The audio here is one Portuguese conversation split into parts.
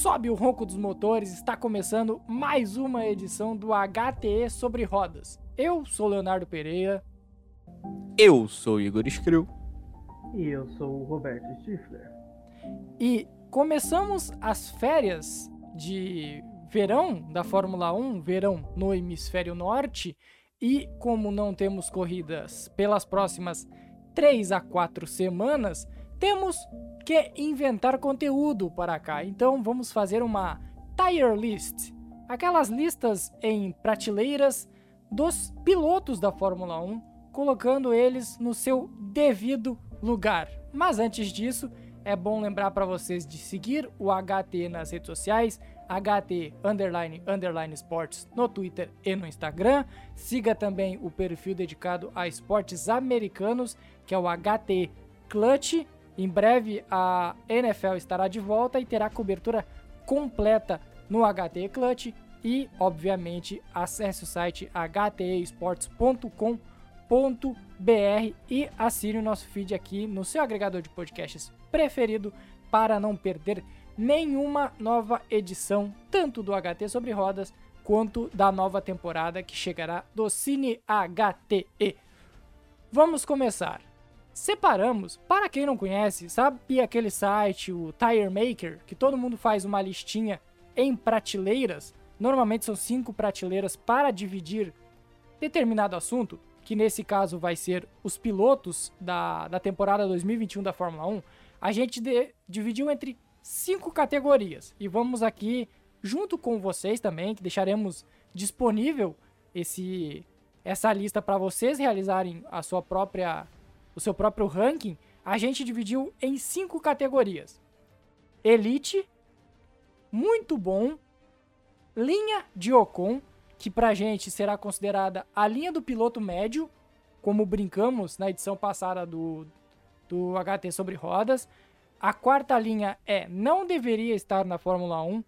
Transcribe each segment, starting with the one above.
sobe o ronco dos motores, está começando mais uma edição do HTE sobre rodas. Eu sou Leonardo Pereira. Eu sou Igor Skrill. E eu sou o Roberto Stifler. E começamos as férias de verão da Fórmula 1, verão no hemisfério norte, e como não temos corridas pelas próximas 3 a 4 semanas, temos que inventar conteúdo para cá. Então vamos fazer uma tire list, aquelas listas em prateleiras dos pilotos da Fórmula 1, colocando eles no seu devido lugar. Mas antes disso, é bom lembrar para vocês de seguir o HT nas redes sociais, HT underline underline sports no Twitter e no Instagram. Siga também o perfil dedicado a esportes americanos, que é o HT Clutch. Em breve a NFL estará de volta e terá cobertura completa no HT Clutch e, obviamente, acesse o site htesports.com.br e assine o nosso feed aqui no seu agregador de podcasts preferido para não perder nenhuma nova edição, tanto do HT sobre rodas quanto da nova temporada que chegará do Cine HTE. Vamos começar. Separamos, para quem não conhece, sabe aquele site, o Tire Maker, que todo mundo faz uma listinha em prateleiras? Normalmente são cinco prateleiras para dividir determinado assunto, que nesse caso vai ser os pilotos da, da temporada 2021 da Fórmula 1. A gente de, dividiu entre cinco categorias. E vamos aqui, junto com vocês também, que deixaremos disponível esse, essa lista para vocês realizarem a sua própria, o seu próprio ranking. A gente dividiu em cinco categorias: Elite, muito bom, linha de Ocon, que pra gente será considerada a linha do piloto médio, como brincamos na edição passada do, do HT sobre rodas. A quarta linha é não deveria estar na Fórmula 1.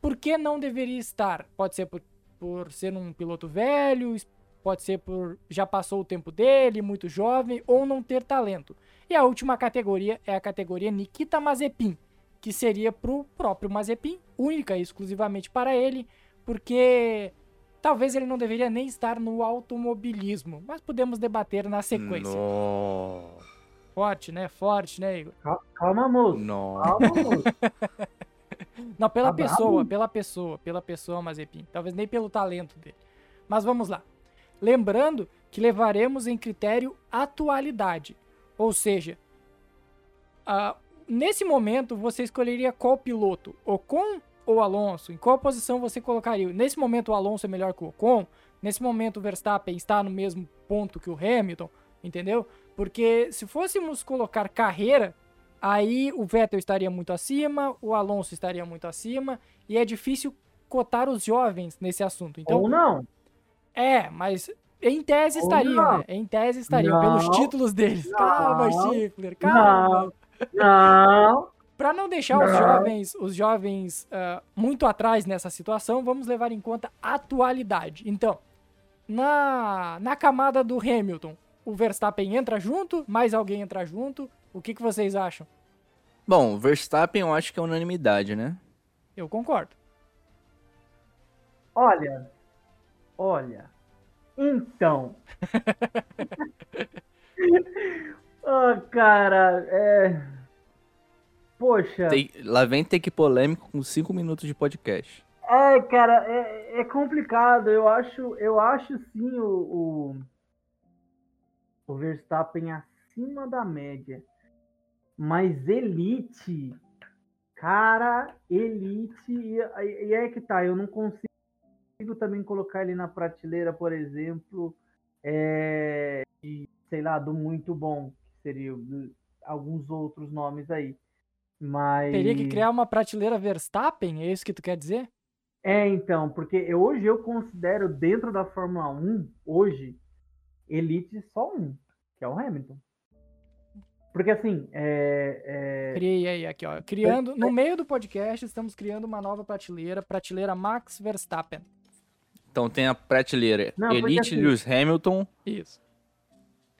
Por que não deveria estar? Pode ser por, por ser um piloto velho, pode ser por já passou o tempo dele, muito jovem, ou não ter talento. E a última categoria é a categoria Nikita Mazepin, que seria para o próprio Mazepin, única e exclusivamente para ele, porque talvez ele não deveria nem estar no automobilismo, mas podemos debater na sequência. Nossa. Forte, né? Forte, né, Igor? Calma, moço. Não. Calma, moço. Não, pela Tá pessoa, bravo? pela pessoa, pela pessoa, Mazepin. Talvez nem pelo talento dele. Mas vamos lá. Lembrando que levaremos em critério atualidade. Ou seja, nesse momento você escolheria qual piloto? Ocon ou Alonso? Em qual posição você colocaria? Nesse momento o Alonso é melhor que o Ocon? Nesse momento o Verstappen está no mesmo ponto que o Hamilton? Entendeu? Porque se fôssemos colocar carreira, aí o Vettel estaria muito acima, o Alonso estaria muito acima, e é difícil cotar os jovens nesse assunto. Então, Ou não. É, mas em tese estariam, né? Em tese estariam, Não. pelos títulos deles. Não. Calma, Stifler, calma. Não. Para não deixar os jovens, os jovens ah, muito atrás nessa situação, vamos levar em conta a atualidade. Então, na, na camada do Hamilton, o Verstappen entra junto, mais alguém entra junto. O que, que vocês acham? Bom, Verstappen eu acho que é unanimidade, né? Eu concordo. Olha. Olha. Então. Ah, cara, é. Poxa. Tem- lá vem take polêmico com 5 minutos de podcast. É, cara, é, é complicado. Eu acho, eu acho sim o, o, o Verstappen acima da média. Mas elite, cara, elite, e, e é que tá, eu não consigo também colocar ele na prateleira, por exemplo, é, de, sei lá, do muito bom, que seria alguns outros nomes aí. Mas... Teria que criar uma prateleira Verstappen? É isso que tu quer dizer? É, então, porque eu- hoje eu considero dentro da Fórmula 1, hoje, elite só um, que é o Hamilton. Porque assim, é, é, Criei aí, aqui, ó. Criando, no meio do podcast, estamos criando uma nova prateleira, prateleira Max Verstappen. Então tem a prateleira Não, Elite assim- Lewis Hamilton. Isso.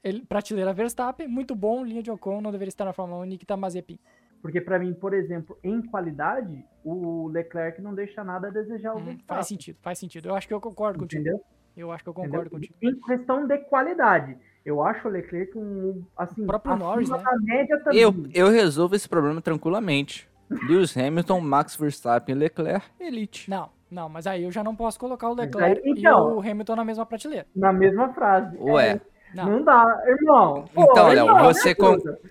Ele, prateleira Verstappen, muito bom, linha de Ocon, não deveria estar na Fórmula 1, Nikita Mazepin. Porque para mim, por exemplo, em qualidade, o Leclerc não deixa nada a desejar Hum, Verstappen. faz sentido, faz sentido. Eu acho que eu concordo contigo. Entendeu? Eu acho que eu Entendeu? concordo contigo. Em questão de qualidade, eu acho o Leclerc um, assim, O próprio Norris, né? média também. Eu, eu resolvo esse problema tranquilamente. Lewis Hamilton, Max Verstappen, Leclerc, Elite. Não, não, mas aí eu já não posso colocar o Leclerc aí, então- e o Hamilton na mesma prateleira. Na mesma frase. Ué. É, Não. não. dá, irmão. Pô, Então, Léo, você.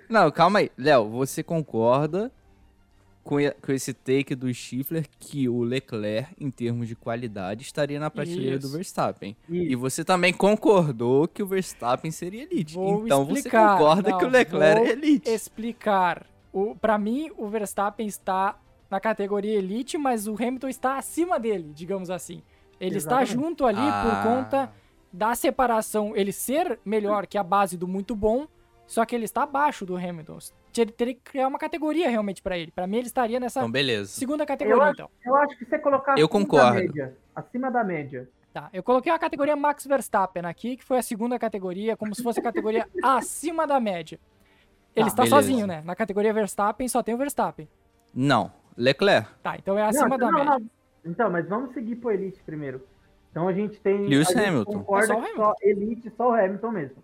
Não, calma aí. Léo, você concorda com, e- com esse take do Stifler que o Leclerc, em termos de qualidade, estaria na prateleira Isso. do Verstappen? E Isso. você também concordou que o Verstappen seria Elite. Vou então explicar. você concorda Não, que o Leclerc vou é Elite. Explicar. O, pra mim, o Verstappen está na categoria Elite, mas o Hamilton está acima dele, digamos assim. Ele está Exatamente. junto ali Ah. por conta da separação, ele ser melhor que a base do muito bom, só que ele está abaixo do Hamilton. Ele teria que criar uma categoria realmente pra ele. Pra mim, ele estaria nessa Então, beleza. segunda categoria, acho- então. Eu acho que você colocar Eu acima concordo. da média. Acima da média. Tá, eu coloquei a categoria Max Verstappen aqui, que foi a segunda categoria, como se fosse a categoria acima da média. Ele Tá, está beleza. sozinho, né? Na categoria Verstappen só tem o Verstappen. Não, Leclerc. Tá, então é acima não, da não, média. não. Então, mas vamos seguir pro Elite primeiro. Então a gente tem. Lewis a gente Hamilton. É só o Hamilton. só Elite, só o Hamilton mesmo.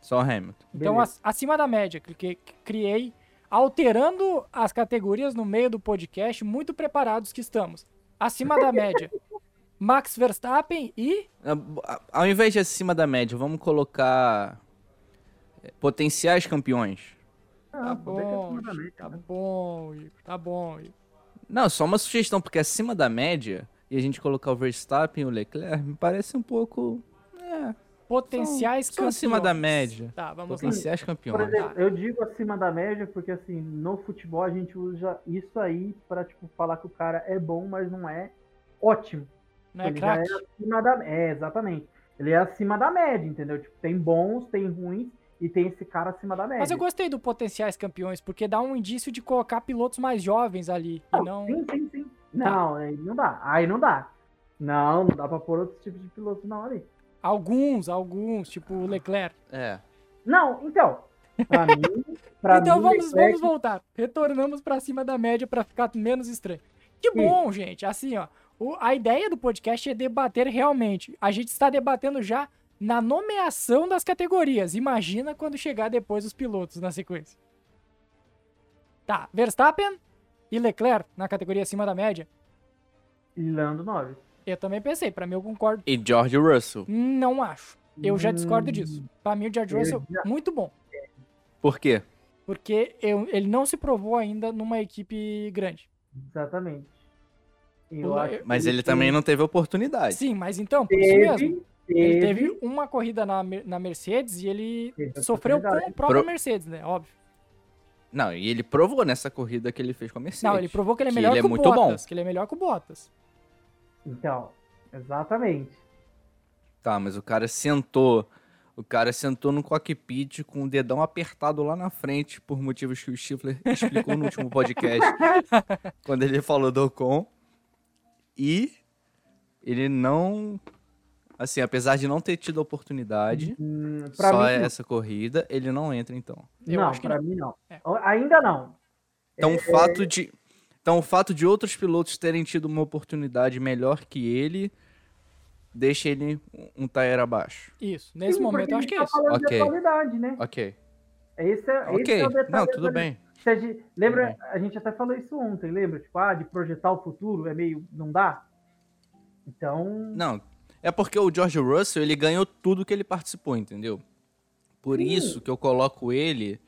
Só Hamilton. Então, Beleza. ac- acima da média, que, criei, alterando as categorias no meio do podcast, muito preparados que estamos. Acima da média, Max Verstappen e. Ah, Ao invés de acima da média, vamos colocar eh, potenciais campeões. Tá Ah, bom, Igor, média, tá bom, Igor, tá bom. Igor. Não, só uma sugestão, porque acima da média e a gente colocar o Verstappen e o Leclerc me parece um pouco. É, Potenciais só acima da campeões. média. Tá, vamos lá. Potenciais Por campeões. exemplo, eu digo acima da média porque, assim, no futebol a gente usa isso aí pra, tipo, falar que o cara é bom, mas não é ótimo. Não é Ele já craque? é acima da... É, exatamente. Ele é acima da média, entendeu? Tipo, tem bons, tem ruins e tem esse cara acima da média. Mas eu gostei do potenciais campeões, porque dá um indício de colocar pilotos mais jovens ali. E não. Sim, sim, sim. Não, aí não dá. Aí não dá. Não, não dá pra pôr outros tipos de pilotos não ali. Alguns, alguns, tipo o Leclerc. É. Não, então. Pra mim, pra então mim, vamos, Leclerc- vamos voltar. Retornamos pra cima da média pra ficar menos estranho. Que bom, gente. Assim, ó. o- a ideia do podcast é debater realmente. A gente está debatendo já na nomeação das categorias. Imagina quando chegar depois os pilotos na sequência. Tá, Verstappen e Leclerc na categoria acima da média. Lando 9. Eu também pensei, pra mim eu concordo. E George Russell. Não acho. Eu já discordo Hum, disso. Pra mim o George Russell, já- muito bom. Por quê? Porque eu- ele não se provou ainda numa equipe grande. Exatamente. Eu Mas ele também não teve oportunidade. Sim, mas então, por isso teve, mesmo. Ele teve uma corrida na, na Mercedes e ele Teve sofreu com a própria Pro- Mercedes, né? Óbvio. Não, e ele provou nessa corrida que ele fez com a Mercedes. Não, ele provou que ele é Que melhor ele é que o muito Bottas. bom. Que ele é melhor que o Bottas. Então, exatamente. Tá, mas o cara sentou. O cara sentou no cockpit com o dedão apertado lá na frente, por motivos que o Stifler explicou no último podcast, quando ele falou do Ocon. E ele não. Assim, apesar de não ter tido oportunidade, Hum, pra só mim, essa corrida, ele não entra então. Eu não, acho que pra não. mim não. É. Ainda não. Então o fato de. Então o fato de outros pilotos terem tido uma oportunidade melhor que ele deixa ele um tire abaixo. Isso. Nesse Sim, momento acho que é tá isso. Ok. de qualidade, né? Ok. Esse é, esse Ok. é o detalhe Não, tudo bem. Gente- lembra, Tudo a gente até falou isso ontem, lembra? Tipo, ah, de projetar o futuro é meio. não dá? Então. Não, é porque o George Russell, ele ganhou tudo que ele participou, entendeu? Por Sim. isso que eu coloco ele,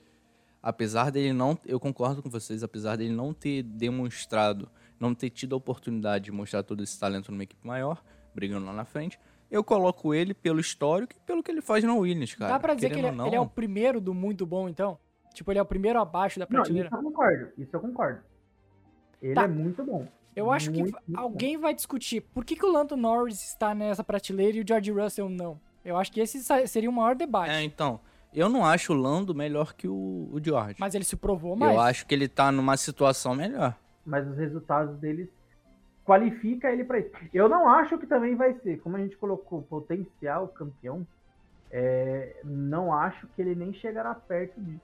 apesar dele não, eu concordo com vocês, apesar dele não ter demonstrado, não ter tido a oportunidade de mostrar todo esse talento numa equipe maior, brigando lá na frente, eu coloco ele pelo histórico e pelo que ele faz na Williams, cara. Dá pra dizer que ele, Querendo é- ele é o não, primeiro do muito bom, então? Tipo, ele é o primeiro abaixo da Não, prateleira? isso eu concordo. Isso eu concordo. Ele Tá. é muito bom. Eu acho que Muito, muito bom. alguém vai discutir por que, que o Lando Norris está nessa prateleira e o George Russell não. Eu acho que esse seria o maior debate. É, então, eu não acho o Lando melhor que o, o George. Mas ele se provou mais. eu acho que ele tá numa situação melhor. Mas os resultados deles qualifica ele pra isso. Eu não acho que também vai ser, como a gente colocou, potencial campeão. é, não acho que ele nem chegará perto disso.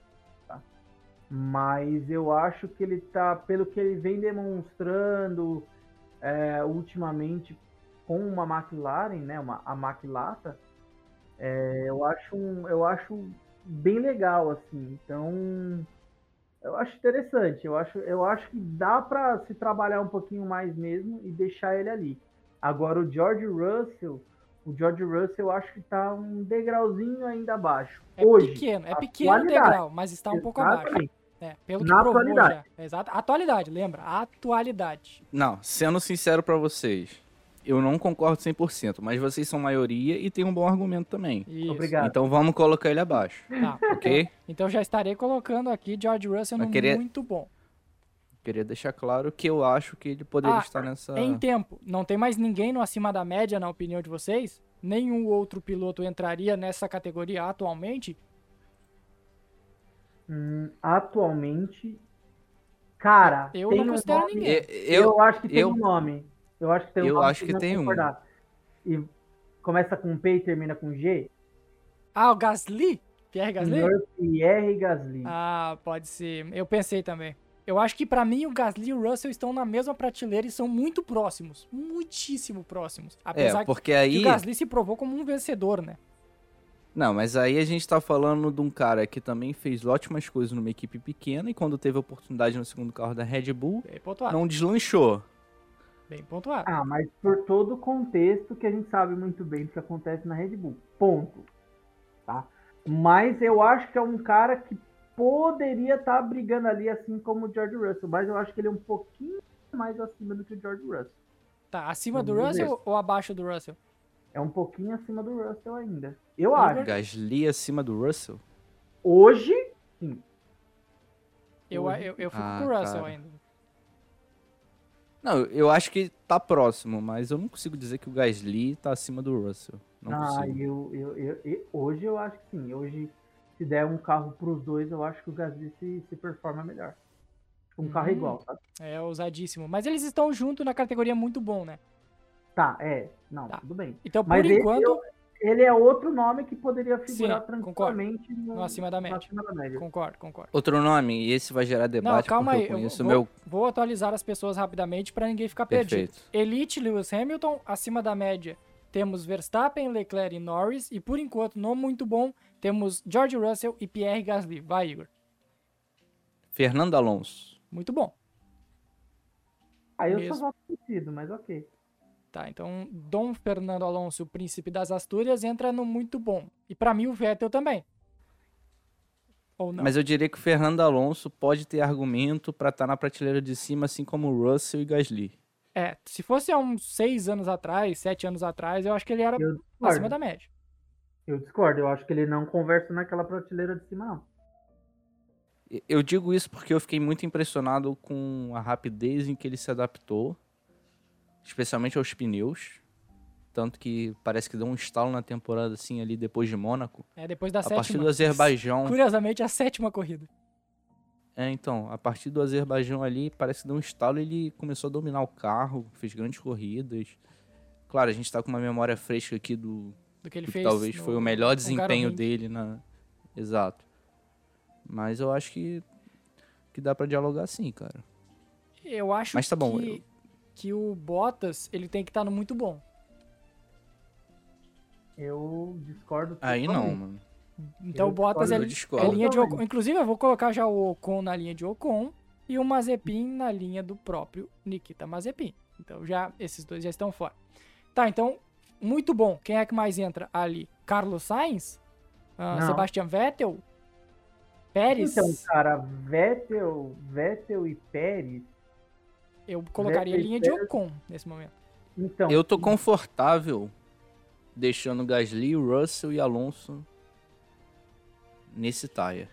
Mas eu acho que ele tá, pelo que ele vem demonstrando é, ultimamente com uma McLaren, né, uma, a McLata, é, eu, acho um, eu acho bem legal, assim. Então, eu acho interessante. Eu acho, eu acho que dá para se trabalhar um pouquinho mais mesmo e deixar ele ali. Agora, o George Russell, o George Russell eu acho que está um degrauzinho ainda abaixo. É Hoje, pequeno, é pequeno o degrau, mas está um pouco abaixo. É, pelo Na atualidade. já. Exato. Atualidade, lembra? Atualidade. Não, sendo sincero pra vocês, eu não concordo 100%, mas vocês são maioria e tem um bom argumento também. Isso. Obrigado. Então vamos colocar ele abaixo, Tá. ok? Então já estarei colocando aqui George Russell no queria- muito bom. Queria deixar claro que eu acho que ele poderia Ah, estar nessa. Em tempo, não tem mais ninguém no acima da média, na opinião de vocês? Nenhum outro piloto entraria nessa categoria atualmente? Hum, atualmente, cara, Eu tem não um considero nome- ninguém. Eu, Eu, acho que tem eu- um nome. Eu acho que tem um eu nome acho que vão tem um. concordar. E começa com P e termina com G. Ah, o Gasly? Pierre Gasly? Senhor Pierre Gasly. Ah, pode ser. Eu pensei também. Eu acho que pra mim o Gasly e o Russell estão na mesma prateleira e são muito próximos. Muitíssimo próximos. Apesar é, porque que aí. o Gasly se provou como um vencedor, né? Não, mas aí a gente tá falando de um cara que também fez ótimas coisas numa equipe pequena e quando teve a oportunidade no segundo carro da Red Bull, não deslanchou. Bem pontuado. Ah, mas por todo o contexto que a gente sabe muito bem do que acontece na Red Bull. Ponto. Tá? Mas eu acho que é um cara que poderia estar brigando ali, assim como o George Russell. Mas eu acho que ele é um pouquinho mais acima do que o George Russell. Tá, acima do ver. Russell ou abaixo do Russell? É um pouquinho acima do Russell ainda. Eu acho. Gasly acima do Russell? Hoje, sim. Eu, Hoje- eu, eu fico Ah, com o Russell cara. ainda. Não, eu acho que tá próximo, mas eu não consigo dizer que o Gasly tá acima do Russell. Não ah, consigo. eu, eu, eu, eu- hoje eu acho que sim. Hoje, se der um carro pros dois, eu acho que o Gasly se, se performa melhor. Um carro Hum. igual, tá? É ousadíssimo. Mas eles estão junto na categoria muito bom, né? Tá, é. Não, Tá. tudo bem. Então, por Mas enquanto, Ele é outro nome que poderia figurar Sim, tranquilamente no, no acima da no média. acima da média. concordo, concordo. Outro nome, e esse vai gerar debate Não, calma aí. eu Eu vou, meu... vou atualizar as pessoas rapidamente para ninguém ficar perdido. Perfeito. Elite Lewis Hamilton, acima da média. Temos Verstappen, Leclerc e Norris. E por enquanto, não muito bom, temos George Russell e Pierre Gasly. Vai, Igor. Fernando Alonso. Muito bom. Aí eu Mesmo. só voto vencido, mas ok. Tá, então Dom Fernando Alonso, o príncipe das Astúrias, entra no muito bom. E pra mim o Vettel também. Ou não? Mas eu diria que o Fernando Alonso pode ter argumento pra estar na prateleira de cima, assim como o Russell e Gasly. É, se fosse há uns seis anos atrás, sete anos atrás, eu acho que ele era acima da média. Eu discordo. Eu acho que ele não conversa naquela prateleira de cima, não. Eu digo isso porque eu fiquei muito impressionado com a rapidez em que ele se adaptou, especialmente aos pneus. Tanto que parece que deu um estalo na temporada assim ali depois de Mônaco. É, depois da A partir sétima. do Azerbaijão. Curiosamente, a sétima corrida. É, então, a partir do Azerbaijão ali, parece que deu um estalo e ele começou a dominar o carro, fez grandes corridas. Claro, a gente tá com uma memória fresca aqui do, Do que ele do que fez. talvez no foi o melhor desempenho dele na. Exato. Mas eu acho que, que dá pra dialogar sim, cara. Eu acho Mas tá bom, que, eu- que o Bottas, ele tem que estar no muito bom. Eu discordo. Aí não, mano. Então Eu o Bottas discordo, é, eu é linha de. Ocon. Inclusive, eu vou colocar já o Ocon na linha de Ocon e o Mazepin na linha do próprio Nikita Mazepin. Então já esses dois já estão fora. Tá, então, muito bom. Quem é que mais entra ali? Carlos Sainz? Ah. Sebastian Vettel? Pérez? Então, cara, Vettel, Vettel e Pérez. Eu colocaria e linha de. Ocon nesse momento. Então, Eu tô confortável deixando Gasly, Russell e Alonso nesse tire.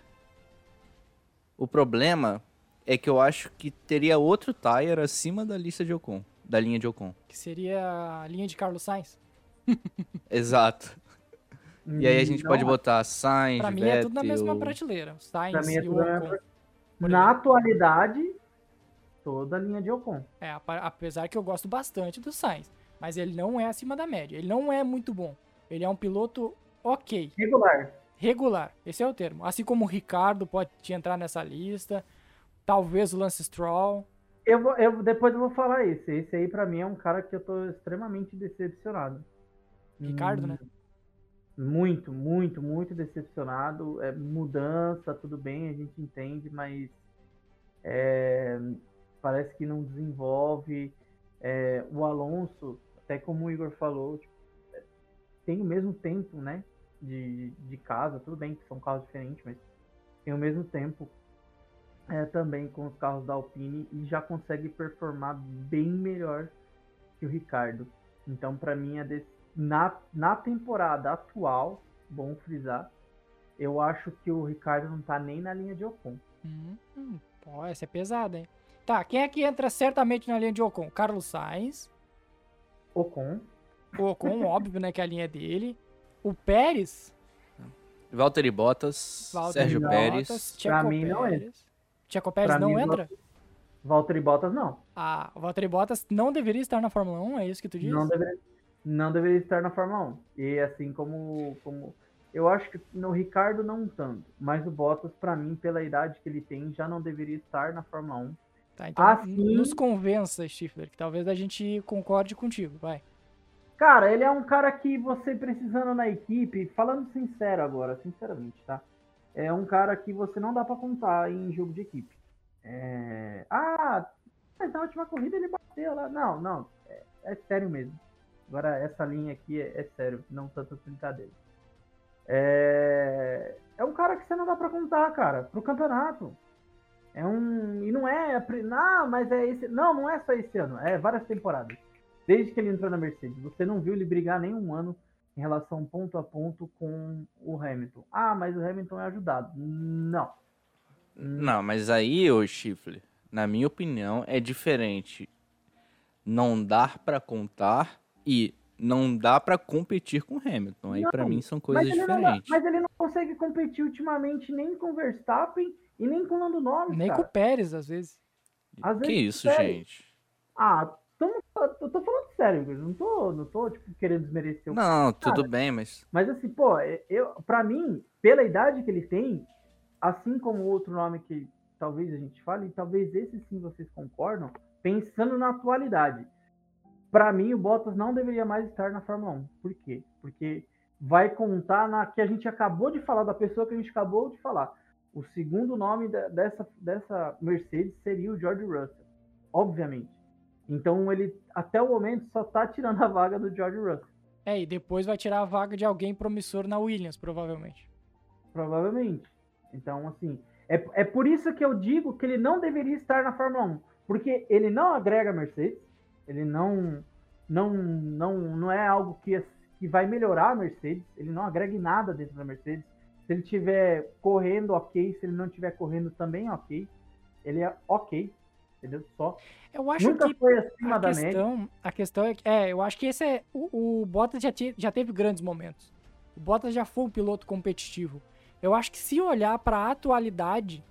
O problema é que eu acho que teria outro tire acima da lista de Ocon, da linha de Ocon. Que seria a linha de Carlos Sainz. Exato. E aí a gente não, pode botar Sainz, Pra mim Vettel... é tudo na mesma prateleira. Sainz Pra mim é e o na Ocon. Na atualidade, toda a linha de Ocon. É, apesar que eu gosto bastante do Sainz. Mas ele não é acima da média. Ele não é muito bom. Ele é um piloto ok. Regular. Regular, esse é o termo. Assim como o Ricardo pode entrar nessa lista, talvez o Lance Stroll. Eu, vou, eu depois eu vou falar esse. Esse aí pra mim é um cara que eu tô extremamente decepcionado. Ricardo, né? Muito, muito, muito decepcionado. É mudança, tudo bem, a gente entende, mas é, parece que não desenvolve. É, o Alonso, até como o Igor falou, tipo, tem o mesmo tempo, né? De, de casa, tudo bem que são carros diferentes, mas tem o mesmo tempo é, também com os carros da Alpine e já consegue performar bem melhor que o Ricardo. Então, para mim, é desse, na, na temporada atual, bom frisar, eu acho que o Ricardo não tá nem na linha de Ocon. Hum, hum, pô, essa é pesada, hein? Tá, quem é que entra certamente na linha de Ocon? Carlos Sainz. Ocon. O Ocon, óbvio, né, que é a linha dele. O Pérez. Valtteri Bottas, Valtteri Sérgio Bottas, Pérez. Checo Pra mim, não Pérez. Checo Pérez Pra não mim, entra? Valtteri Bottas não. Ah, o Valtteri Bottas não deveria estar na Fórmula 1, é isso que tu diz? Não deveria, não deveria estar na Fórmula 1. E assim como, como. Eu acho que no Ricardo não tanto. Mas o Bottas, pra mim, pela idade que ele tem, já não deveria estar na Fórmula 1. Tá, então Assim- nos convença, Stifler, que talvez a gente concorde contigo, vai. Cara, ele é um cara que você precisando na equipe, falando sincero agora, sinceramente, tá? É um cara que você não dá pra contar em jogo de equipe. É... Ah, mas na última corrida ele bateu lá. Não, não, é, é sério mesmo. Agora, essa linha aqui é, é sério, não tanto brincadeira. É... é um cara que você não dá pra contar, cara, pro campeonato. É um. E não é. a pri- Não, mas é esse. Não, não é só esse ano, é várias temporadas. Desde que ele entrou na Mercedes, você não viu ele brigar nenhum ano em relação ponto a ponto com o Hamilton. Ah, mas o Hamilton é ajudado. Não. Não, mas aí, ô Chifre, na minha opinião, é diferente não dar pra contar e não dá pra competir com o Hamilton. Aí Não, mim são Mas coisas não, diferentes. mas ele não consegue competir ultimamente nem com o Verstappen e nem com o Lando Norris, Nem com o cara. Pérez, às vezes. Às Que vezes, isso, sério. gente? Ah, tamo- eu tô falando sério. Não tô, não tô tipo, querendo desmerecer o Não, tudo Cara, bem, mas Mas assim, pô, eu, pra mim, pela idade que ele tem, assim como o outro nome que talvez a gente fale, e talvez esse sim vocês concordam, pensando na atualidade. Pra mim, o Bottas não deveria mais estar na Fórmula 1. Por quê? Porque vai contar na que a gente acabou de falar, da pessoa que a gente acabou de falar. O segundo nome da- dessa, dessa Mercedes seria o George Russell, obviamente. Então ele, até o momento, só tá tirando a vaga do George Russell. É, e depois vai tirar a vaga de alguém promissor na Williams, provavelmente. Provavelmente. Então, assim, é, é por isso que eu digo que ele não deveria estar na Fórmula 1. Porque ele não agrega a Mercedes, ele não, não, não, não é algo que, que vai melhorar a Mercedes, ele não agrega nada dentro da Mercedes. Se ele estiver correndo, ok. Se ele não estiver correndo, também ok. Ele é ok, entendeu? Só. Eu acho Nunca que foi acima a da média. questão, a questão é que, é, eu acho que esse é, o, o Bottas já, te- já teve grandes momentos. O Bottas já foi um piloto competitivo. Eu acho que se olhar para a atualidade,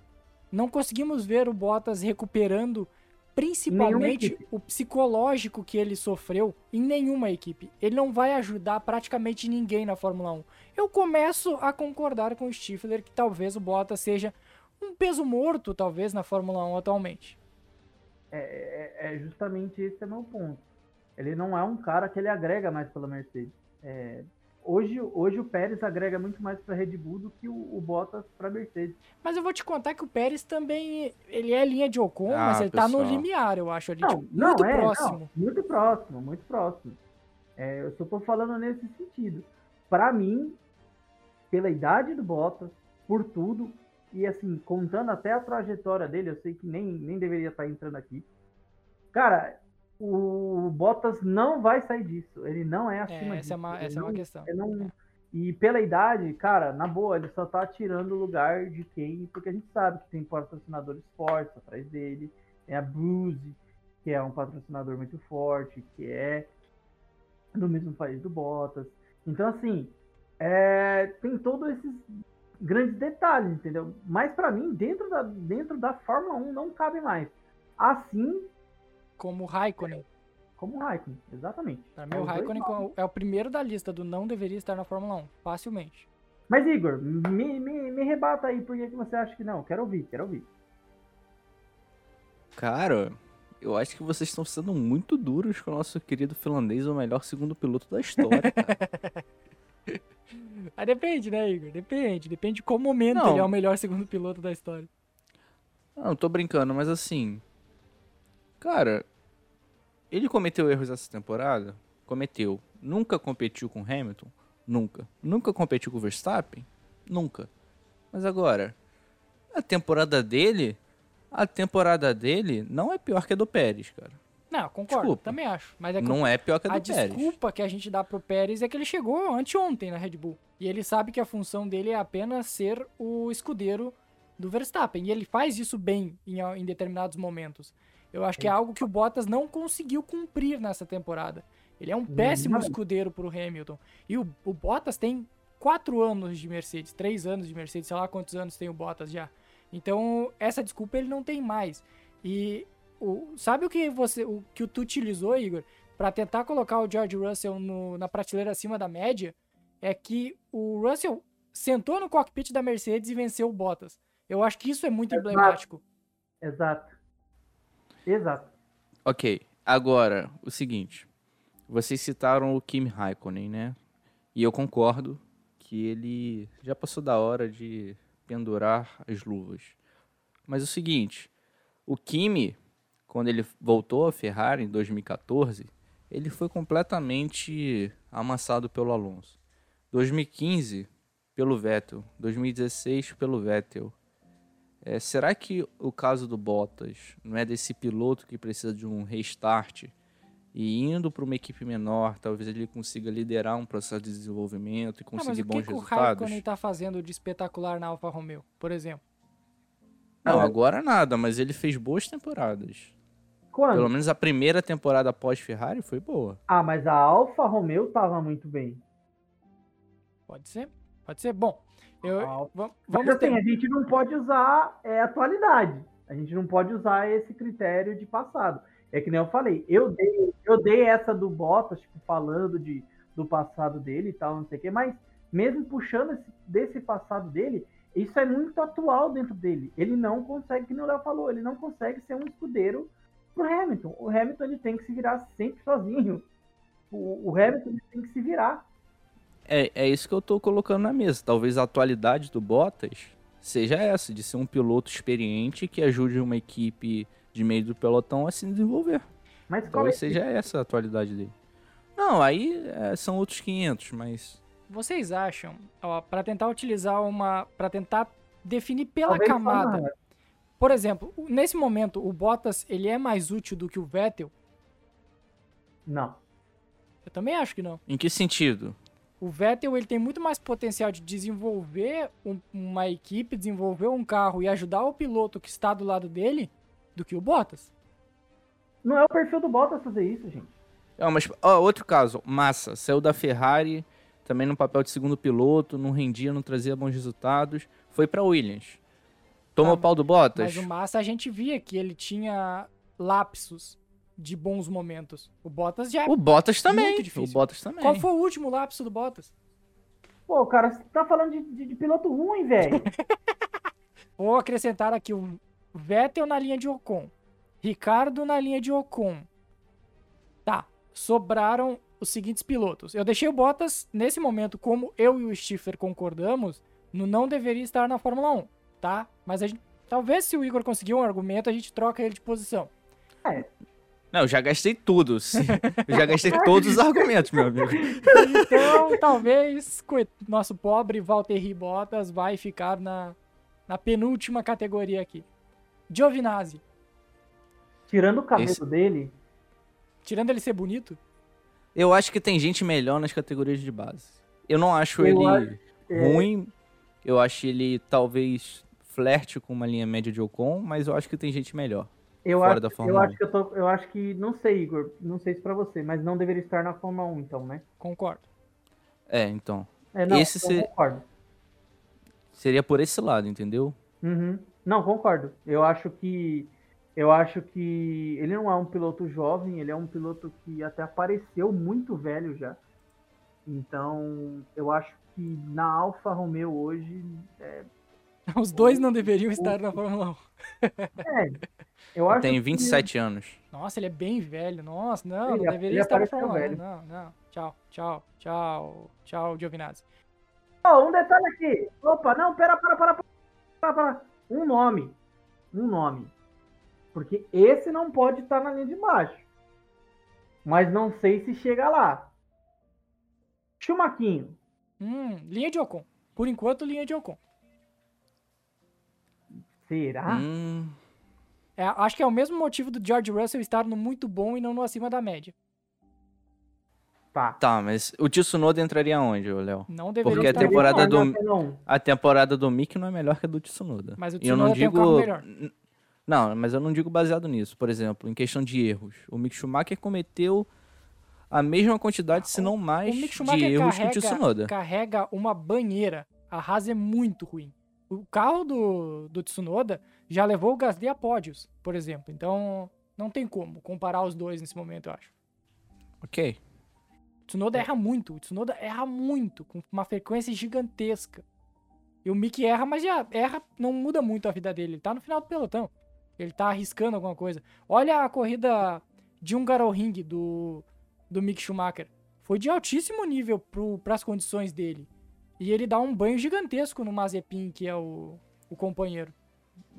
não conseguimos ver o Bottas recuperando principalmente o psicológico que ele sofreu em nenhuma equipe. Ele não vai ajudar praticamente ninguém na Fórmula 1. Eu começo a concordar com o Stifler que talvez o Bottas seja um peso morto, talvez, na Fórmula 1 atualmente. É, é- é justamente esse é meu ponto. Ele não é um cara que ele agrega mais pela Mercedes. É, hoje, hoje o Pérez agrega muito mais para Red Bull do que o, o Bottas para Mercedes. Mas eu vou te contar que o Pérez também, ele é linha de Ocon, Ah, mas ele tá no limiar, eu acho, ali, Não, tipo, não muito é, próximo. não, muito próximo, muito próximo. É, eu só tô falando nesse sentido. Para mim, pela idade do Bottas, por tudo, e assim, contando até a trajetória dele, eu sei que nem, nem deveria estar entrando aqui. Cara, o Bottas não vai sair disso. Ele não é acima É, disso. essa é uma, Ele essa é uma não- questão. não- E pela idade, cara, na boa, ele só tá tirando o lugar de quem? Porque a gente sabe que tem patrocinadores fortes atrás dele. Tem a Bruce, que é um patrocinador muito forte, que é do mesmo país do Bottas. Então, assim, é, tem todos esses grandes detalhes, entendeu? Mas pra mim, dentro da, dentro da Fórmula 1, não cabe mais. Assim Como o Raikkonen. como o Raikkonen, exatamente. Pra mim, É o dois Raikkonen é o primeiro da lista do não deveria estar na Fórmula 1, facilmente. Mas, Igor, me, me, me rebata aí por que você acha que não. Quero ouvir, quero ouvir. Cara, eu acho que vocês estão sendo muito duros com o nosso querido finlandês, o melhor segundo piloto da história. cara. Aí depende, né, Igor? Depende. Depende de qual momento Não. ele é o melhor segundo piloto da história. Não, tô brincando, mas assim. Cara, ele cometeu erros essa temporada? Cometeu. Nunca competiu com Hamilton? Nunca. Nunca competiu com o Verstappen? Nunca. Mas agora, a temporada dele, a temporada dele não é pior que a do Pérez, cara. Não, concordo. Desculpa. Também acho. Mas é que Não é pior que a a do Pérez. desculpa que a gente dá pro Pérez é que ele chegou anteontem na Red Bull. E ele sabe que a função dele é apenas ser o escudeiro do Verstappen. E ele faz isso bem em, em determinados momentos. Eu acho que é algo que o Bottas não conseguiu cumprir nessa temporada. Ele é um péssimo Não. escudeiro pro Hamilton. E o, o Bottas tem quatro anos de Mercedes, três anos de Mercedes, sei lá quantos anos tem o Bottas já. Então, essa desculpa ele não tem mais. E o, sabe o que você, o que tu utilizou, Igor, Pra tentar colocar o George Russell no- na prateleira acima da média? É que o Russell sentou no cockpit da Mercedes e venceu o Bottas. Eu acho que isso é muito Exato. emblemático. Exato. Exato. Ok, agora, o seguinte. Vocês citaram o Kimi Raikkonen, né? E eu concordo que ele já passou da hora de pendurar as luvas. Mas é o seguinte, o Kimi, quando ele voltou à Ferrari em 2014, ele foi completamente amassado pelo Alonso. 2015, pelo Vettel. 2016, pelo Vettel. É, será que o caso do Bottas não é desse piloto que precisa de um restart e indo para uma equipe menor, talvez ele consiga liderar um processo de desenvolvimento e Ah, mas conseguir o que, bons que o resultados? Raikkonen tá fazendo de espetacular na Alfa Romeo, por exemplo? Não, Ah, agora nada, mas ele fez boas temporadas. Quando? Pelo menos a primeira temporada após Ferrari foi boa. Ah, mas a Alfa Romeo tava muito bem. Pode ser? Pode ser? Bom, eu, Mas vamos assim, ter... a gente não pode usar é, atualidade. A gente não pode usar esse critério de passado. É que nem eu falei, eu dei, eu dei essa do Bottas, tipo, falando de, do passado dele e tal, não sei o quê, mas mesmo puxando esse- desse passado dele, isso é muito atual dentro dele. Ele não consegue, que nem o Léo falou, ele não consegue ser um escudeiro pro Hamilton. O Hamilton ele tem que se virar sempre sozinho. O, o Hamilton ele tem que se virar. É, é isso que eu tô colocando na mesa. Talvez a atualidade do Bottas seja essa, de ser um piloto experiente que ajude uma equipe de meio do pelotão a se desenvolver. Mas qual é Talvez seja essa a atualidade dele. Não, aí é, são outros 500, mas Vocês acham, ó, para tentar utilizar uma, para tentar definir pela Talvez camada, por exemplo, nesse momento o Bottas ele é mais útil do que o Vettel? Não. Eu também acho que não. em que sentido? O Vettel ele tem muito mais potencial de desenvolver um- uma equipe, desenvolver um carro e ajudar o piloto que está do lado dele do que o Bottas. Não é o perfil do Bottas fazer isso, gente. É, mas, ó, outro caso, Massa, saiu da Ferrari, também no papel de segundo piloto, não rendia, não trazia bons resultados, foi pra Williams. Tomou Ah, pau do Bottas? Mas o Massa a gente via que ele tinha lapsos de bons momentos. O Bottas já. O Bottas também. Muito O. Bottas também. Qual foi o último lapso do Bottas? Pô, cara, você tá falando de, de- de piloto ruim, velho. Vou acrescentar aqui o Vettel na linha de Ocon. Ricardo na linha de Ocon. Tá. Sobraram os seguintes pilotos. Eu deixei o Bottas, nesse momento, como eu e o Stifler concordamos, no não deveria estar na Fórmula 1, tá? Mas a gente, talvez se o Igor conseguir um argumento, a gente troca ele de posição. Não, eu já gastei tudo. Eu já gastei todos os argumentos, meu amigo. Então, talvez nosso pobre Valtteri Bottas vai ficar na, na penúltima categoria aqui. Giovinazzi. Tirando o cabelo Esse- dele, Tirando ele ser bonito, Eu acho que tem gente melhor nas categorias de base. Eu não acho Eu ele acho- é. ruim. Eu acho ele talvez flerte com uma linha média de Ocon, mas eu acho que tem gente melhor. Eu Fora acho, da eu Fórmula acho que eu tô. Eu acho que. Não sei, Igor. Não sei se pra você, mas não deveria estar na Fórmula 1, então, né? concordo. É, então. É, não, Esse concordo. Seria por esse lado, entendeu? Uhum. Não, concordo. Eu acho que. Eu acho que ele não é um piloto jovem, ele é um piloto que até apareceu muito velho já. Então, eu acho que na Alfa Romeo hoje. É, Os dois não deveriam estar na Fórmula 1. é, eu acho Tem que- 27 anos. Nossa, ele é bem velho. Nossa, não, Ele- não deveria ele estar na Fórmula 1. velho. Não, não. Tchau, tchau, tchau, tchau, Giovinazzi. Ó, um detalhe aqui. Opa, não, pera, para, para, para, para. Um nome. Um nome. Porque esse não pode estar na linha de baixo. Mas não sei se chega lá. Chumaquinho. Hum, linha de Ocon. Por enquanto, linha de Ocon. Será? Hum, É, acho que é o mesmo motivo do George Russell estar no muito bom e não no acima da média. Tá. tá, mas o Tsunoda entraria onde, Léo? Não deveria Porque a temporada no- do- Não. A temporada do Mick não é melhor que a do Tsunoda. Mas o E eu não Tsunoda tem um digo. carro melhor. Não, mas eu não digo baseado nisso. Por exemplo, em questão de erros. O Mick Schumacher cometeu a mesma quantidade, se não mais, O Mick de erros que o carrega, Tsunoda. carrega uma banheira. A Haas é muito ruim. O carro do, do Tsunoda já levou o Gasly a pódios, por exemplo. Então, não tem como comparar os dois nesse momento, eu acho. Ok. O Tsunoda erra muito. O Tsunoda erra muito, com uma frequência gigantesca. E o Mick erra, mas já erra, não muda muito a vida dele. Ele tá no final do pelotão. Ele tá arriscando alguma coisa. Olha a corrida de um Ring do, do Mick Schumacher. Foi de altíssimo nível para as condições dele. E ele dá um banho gigantesco no Mazepin, que é o, o companheiro.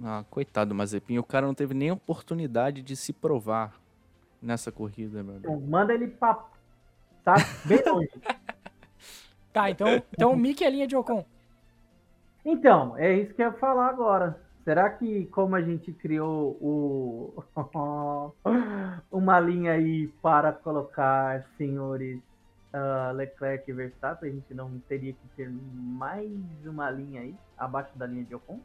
Ah, coitado do Mazepin. O cara não teve nem oportunidade de se provar nessa corrida, meu amigo. Então, manda ele pra. Tá bem longe. Tá, então, então o Mick é linha de Ocon. Então, é isso que eu ia falar agora. Será que como a gente criou o uma linha aí para colocar senhores ah, Leclerc e Verstappen, a gente não teria que ter mais uma linha aí abaixo da linha de Ocon?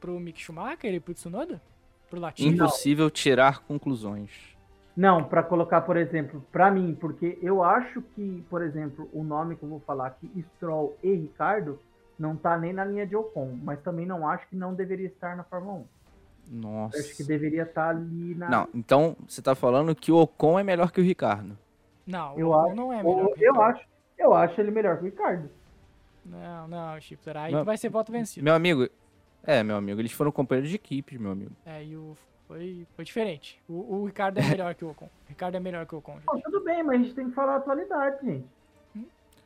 Pro Mick Schumacher e pro Tsunoda? Pro Latifi? Impossível tirar conclusões. Não, para colocar, por exemplo, para mim, porque eu acho que, por exemplo, o nome que eu vou falar aqui, Stroll e Ricardo, não tá nem na linha de Ocon, mas também não acho que não deveria estar na Fórmula 1. Nossa. Eu acho que deveria estar ali na. Não, então você tá falando que o Ocon é melhor que o Ricardo. Não, o Eu Ocon acho- não é melhor que o eu acho, eu acho ele melhor que o Ricardo. Não, não, Chipper. Aí Não. que vai ser voto vencido. Meu amigo, é, meu amigo, eles foram companheiros de equipes, meu amigo. É, e o, foi, foi diferente. O, o Ricardo é melhor que o Ocon. O Ricardo é melhor que o Ocon. Não, tudo bem, mas a gente tem que falar a atualidade, gente.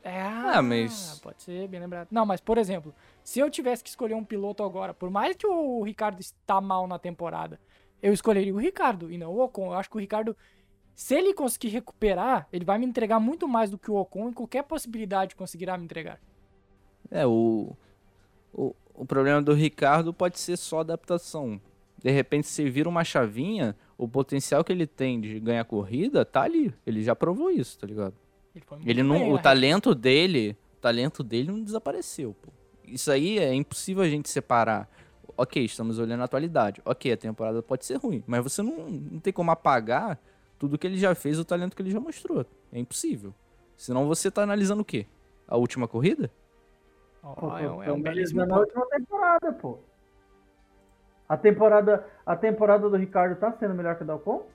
É, Ah, mas- Pode ser, bem lembrado. Não, mas, por exemplo, se eu tivesse que escolher um piloto agora, por mais que o Ricardo está mal na temporada, eu escolheria o Ricardo e não o Ocon. Eu acho que o Ricardo, se ele conseguir recuperar, ele vai me entregar muito mais do que o Ocon em qualquer possibilidade conseguirá me entregar. É, o, o, o problema do Ricardo pode ser só adaptação. De repente, se vira uma chavinha, o potencial que ele tem de ganhar corrida tá ali. Ele já provou isso, tá ligado? Ele, foi muito Ele bem não, na o reta. talento dele, o talento dele não desapareceu, pô. Isso aí é impossível a gente separar. Ok, estamos olhando a atualidade. Ok, a temporada pode ser ruim, mas você não, não tem como apagar tudo que ele já fez, o talento que ele já mostrou. É impossível. Senão você tá analisando o quê? A última corrida? Pô, é um, é um belíssimo analisando a ponto. última temporada, pô. A temporada, a temporada do Ricardo tá sendo melhor que a da Ocon?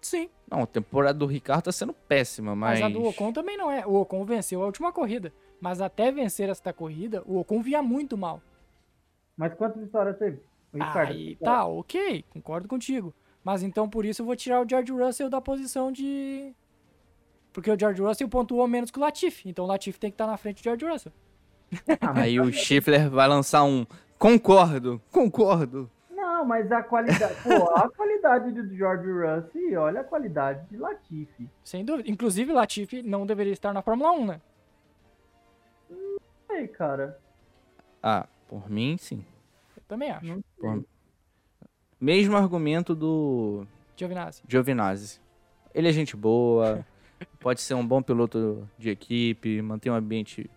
Sim, Não, a temporada do Ricardo tá sendo péssima, mas. mas a do Ocon também não é. O Ocon venceu a última corrida. Mas até vencer esta corrida, o Ocon vinha muito mal. Mas quantas vitórias teve? O Ricardo. Aí tá, ok, concordo contigo. Mas então por isso eu vou tirar o George Russell da posição de. Porque o George Russell pontuou menos que o Latifi. Então o Latifi tem que estar na frente do George Russell. Ah, Aí o Schiffler vai lançar um. Concordo, concordo. Não, mas a qualidade. pô, a qualidade do George Russell e olha a qualidade de Latifi. Sem dúvida. Inclusive o Latifi não deveria estar na Fórmula 1, né? Aí, cara. Ah, por mim, sim. Eu também acho. Não Por- Mesmo argumento do Giovinazzi. Giovinazzi. Ele é gente boa, pode ser um bom piloto de equipe, mantém um ambiente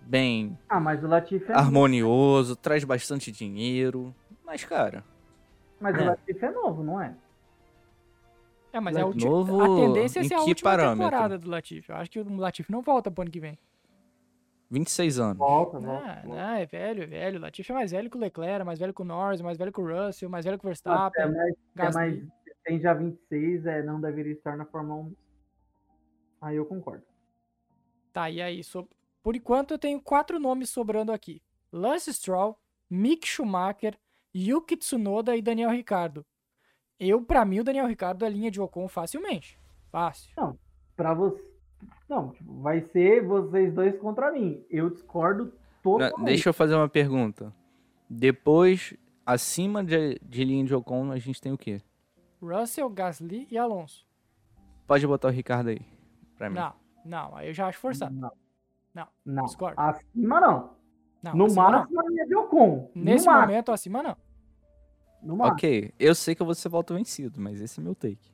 bem Ah, mas o Latifi é. harmonioso, traz bastante dinheiro. Mas, cara, Mas É. o Latifi é novo, não é? É, mas é a, ulti- Novo a tendência é ser a que última parâmetro? temporada do Latifi. Eu acho que o Latifi não volta pro ano que vem. 26 anos. Volta, Não, volta. não, é velho, é velho. O Latifi é mais velho que o Leclerc, mais velho que o Norris, mais velho que o Russell, mais velho que o É, Verstappen. é, Gasly. mas tem já 26, é, não deveria estar na Fórmula 1. Aí eu concordo. Tá, e aí? so- Por enquanto eu tenho quatro nomes sobrando aqui: Lance Stroll, Mick Schumacher, Yuki Tsunoda e Daniel Ricardo. Eu, pra mim, o Daniel Ricardo é linha de Ocon facilmente. Fácil. Pra você. Não, tipo, vai ser vocês dois contra mim. Eu discordo Não, totalmente. Deixa eu fazer uma pergunta. Depois, acima de, de linha de Ocon, a gente tem o quê? Russell, Gasly e Alonso. Pode botar o Ricardo aí. Pra mim. Não, não, aí eu já acho forçado. Não. Não, Não. discordo. Acima não. Não, no acima máximo a linha de Ocon. Nesse no máximo. momento, acima não. No máximo. Ok, eu sei que eu vou ser voto vencido, mas esse é meu take.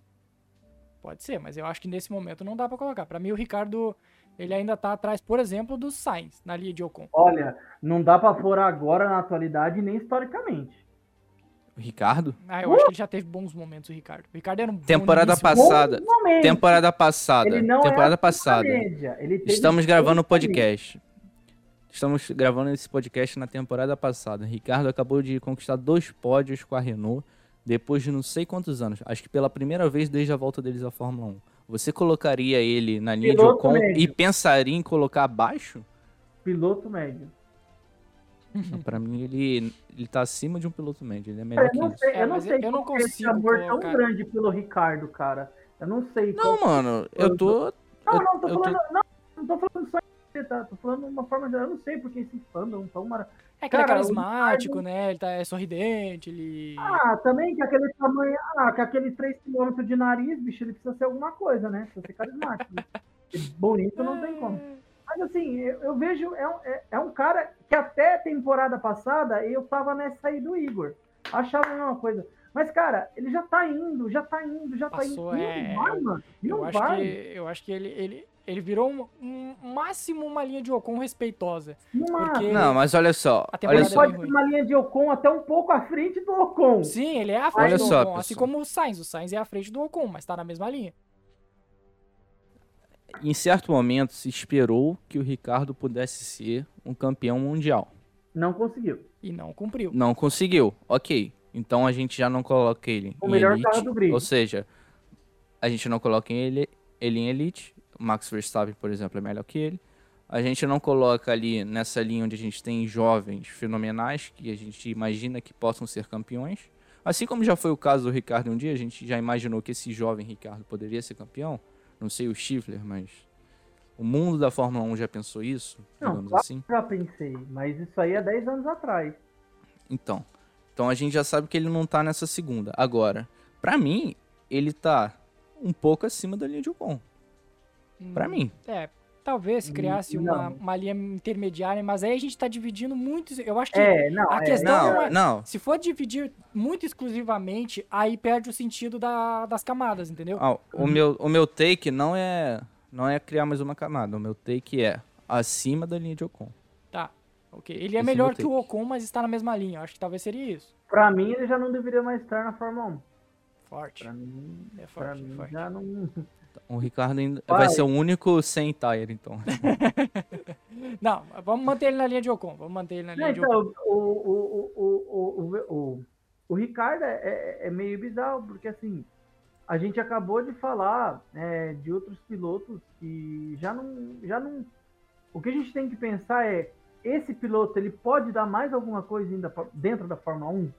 Pode ser, mas eu acho que nesse momento não dá pra colocar. Pra mim, o Ricardo, ele ainda tá atrás, por exemplo, do Sainz na linha de Ocon. Olha, não dá pra pôr agora na atualidade nem historicamente. O Ricardo? Ah, eu acho que ele já teve bons momentos, o Ricardo. O Ricardo era um Temporada passada. Bom momento. Temporada passada. Ele não Temporada é passada. Estamos gravando o podcast. Estamos gravando esse podcast na temporada passada. Ricardo acabou de conquistar dois pódios com a Renault depois de não sei quantos anos. Acho que pela primeira vez desde a volta deles à Fórmula 1. Você colocaria ele na linha Piloto de Ocon médio. e pensaria em colocar abaixo? Piloto médio. Pra mim ele, ele tá acima de um piloto médio. Ele é melhor Eu que não isso. sei, É, eu não mas sei eu não que é esse consigo amor tão colocar. grande pelo Ricardo, cara. Eu não sei. Não, qual- mano, eu tô. Não, não, tô eu tô- falando. Não, não tô falando só em tá? Tô falando de uma forma geral. Eu não sei porque esse fandom tão maravilhoso. É que ele é carismático, né? Ele tá é sorridente, ele. Ah, também que aquele tamanho. Ah, que aquele 3km de nariz, bicho, ele precisa ser alguma coisa, né? Precisa ser carismático. né? Bonito não tem como. Mas assim, eu, eu vejo, é um, é, é um cara que até temporada passada eu tava nessa aí do Igor. Achava a mesma coisa. Mas, cara, ele já tá indo, já tá indo, já Passou, tá indo. é, Não vai, mano. Eu Não acho vai. que, eu acho que ele, ele, ele virou um, um máximo uma linha de Ocon respeitosa. Não vai. porque- Não, mas olha só. Olha só. pode ter uma linha de Ocon até um pouco à frente do Ocon. Sim, ele é à frente Olha do só, Ocon, assim pessoal. como o Sainz. O Sainz é à frente do Ocon, mas tá na mesma linha. Em certo momento se esperou que o Ricardo pudesse ser um campeão mundial. Não conseguiu. E não cumpriu. Não conseguiu. Ok. Então a gente já não coloca ele O em melhor elite. carro do grid. Ou seja, a gente não coloca ele, ele em elite. Max Verstappen, por exemplo, é melhor que ele. A gente não coloca ali nessa linha onde a gente tem jovens fenomenais que a gente imagina que possam ser campeões. Assim como já foi o caso do Ricardo um dia, a gente já imaginou que esse jovem Ricardo poderia ser campeão. Não sei o Stifler, mas o mundo da Fórmula 1 já pensou isso, Não, digamos assim. Já pensei, mas isso aí é 10 anos atrás. Então, então a gente já sabe que ele não tá nessa segunda. Agora, pra mim, ele tá um pouco acima da linha de Ocon. Pra Hum, mim. É, talvez se criasse uma, uma linha intermediária, mas aí a gente tá dividindo muito. Eu acho que É, não, a é, questão Não, é- não. se for dividir muito exclusivamente, aí perde o sentido da- das camadas, entendeu? Ah, o, meu, o meu take não é, não é criar mais uma camada. O meu take é acima da linha de Ocon. Tá, ok. Ele é Esse é melhor que o. Ocon, mas está na mesma linha. Eu acho que talvez seria isso. Pra mim, ele já não deveria mais estar na Fórmula 1. Forte. Pra mim, É pra forte, mim forte. já não. O Ricardo ainda Vai. vai ser o único sem tire, então. Não, vamos manter ele na linha de Ocon. Vamos manter ele na linha Não, de Ocon. então, o, o, o, o, o, o, o Ricardo é, é- é meio bizarro, porque assim, a gente acabou de falar é, de outros pilotos que já não, já não. O que a gente tem que pensar é, esse piloto ele pode dar mais alguma coisa ainda dentro da Fórmula 1?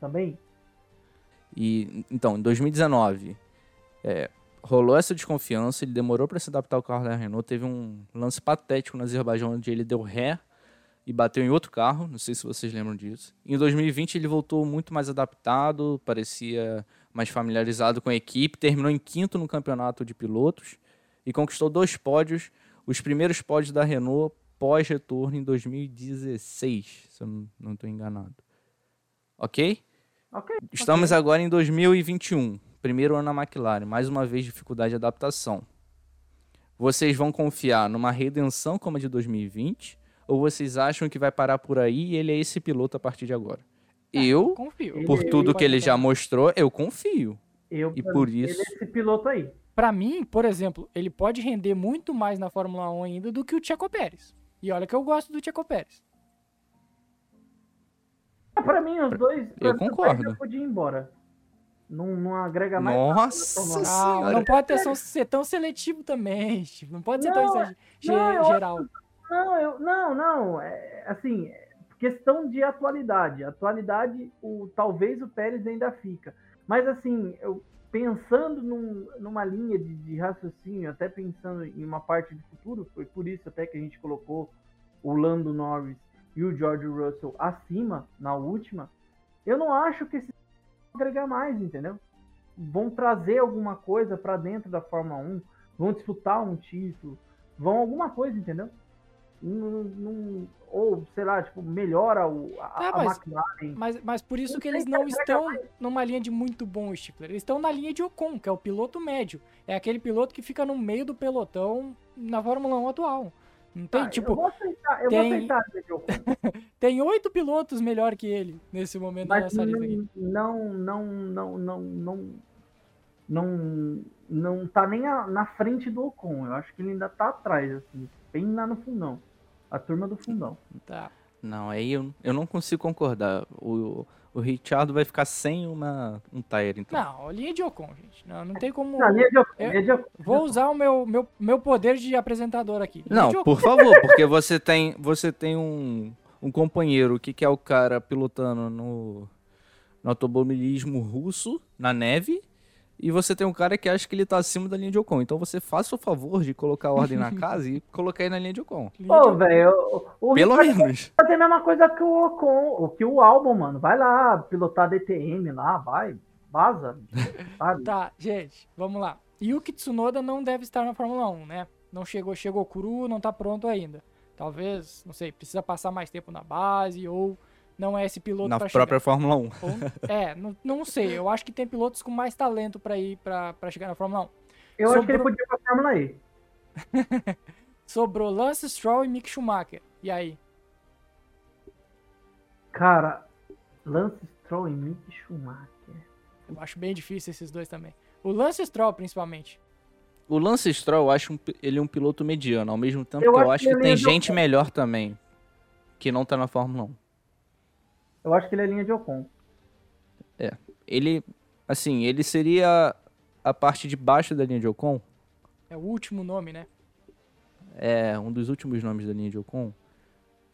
Também? E então, em 2019, é, rolou essa desconfiança, ele demorou para se adaptar ao carro da Renault, teve um lance patético no Azerbaijão onde ele deu ré e bateu em outro carro, não sei se vocês lembram disso. Em 2020 ele voltou muito mais adaptado, parecia mais familiarizado com a equipe, terminou em quinto no campeonato de pilotos e conquistou dois pódios, os primeiros pódios da Renault pós-retorno em 2016, se eu não estou enganado. Ok? Ok. Estamos agora em 2021, primeiro ano na McLaren, mais uma vez dificuldade de adaptação. Vocês vão confiar numa redenção como a de 2020 ou vocês acham que vai parar por aí e ele é esse piloto a partir de agora? Eu, Confio. Ele- por tudo que ele já mostrou, eu confio. Eu, E por mim, isso- Ele é esse piloto aí. Pra mim, por exemplo, ele pode render muito mais na Fórmula 1 ainda do que o Checo Pérez. E olha que eu gosto do Checo Pérez. Ah, Pra mim, os dois. Eu concordo. já podia ir embora. Não, não agrega mais. Nossa nada na Fórmula 1. Senhora. Não, pode ter, ser tão seletivo também, Steve. Não pode ser tão Não, ge- não, eu geral. Não, eu, não, não. É, assim, questão de atualidade. Atualidade, o, talvez o Pérez ainda fica. Mas assim, eu pensando num- numa linha de, de raciocínio, até pensando em uma parte de futuro, foi por isso até que a gente colocou o Lando Norris e o George Russell acima na última. Eu não acho que esses agregar mais, entendeu? Vão trazer alguma coisa para dentro da Fórmula 1, vão disputar um título, vão alguma coisa, entendeu? Não- não- ou, sei lá, tipo, melhora o, a, É, a mas- McLaren. Mas, mas por isso Não que eles não estão numa linha de muito bom, Stifler. Eles estão na linha de Ocon, que é o piloto médio. É aquele piloto que fica no meio do pelotão na Fórmula 1 atual. Não tem, Ah, tipo, eu vou aceitar, eu tem- vou aceitar tem oito pilotos melhor que ele nesse momento mas nessa lista aqui. não, não, não, não, não, não, não tá nem a- na frente do Ocon. Eu acho que ele ainda tá atrás, assim, bem lá no fundão. A turma do fundão. Tá. Não, aí eu, eu não consigo concordar. O, o Richard vai ficar sem uma, um tire, então. Não, linha de Ocon, gente. Não, não tem como. Na linha de Ocon, eu- linha de Ocon. Vou usar o meu, meu, meu poder de apresentador aqui. Linha Não, por favor, porque você tem, você tem um, um companheiro que, que é o cara pilotando no, no automobilismo russo, na neve, e você tem um cara que acha que ele tá acima da linha de Ocon. Então você faça o favor de colocar ordem na casa e colocar aí na linha de Ocon. Pô, velho, o, o Pelo Ricardo menos. fazer a mesma coisa que o Ocon, o que o Albon, mano. Vai lá, pilotar DTM lá, vai, vaza, sabe? Tá, gente, vamos lá. Yuki Tsunoda não deve estar na Fórmula 1, né? Não chegou, chegou cru, não tá pronto ainda. Talvez, não sei, precisa passar mais tempo na base ou não é esse piloto Na pra própria Fórmula 1. chegar. Ou- é, não, não sei. Eu acho que tem pilotos com mais talento pra ir pra, pra chegar na Fórmula 1. Eu acho que ele Sobrou- podia ir pra Fórmula E. Sobrou Lance Stroll e Mick Schumacher. E aí? Cara, Lance Stroll e Mick Schumacher. Eu acho bem difícil esses dois também. O Lance Stroll, principalmente. O Lance Stroll, eu acho um ele um piloto mediano, ao mesmo tempo Eu que eu acho que que tem é gente melhor também, que não tá na Fórmula 1. Eu acho que ele é linha de Ocon. Ele, assim, ele seria a parte de baixo da linha de Ocon, É o último nome, né? é um dos últimos nomes da linha de Ocon.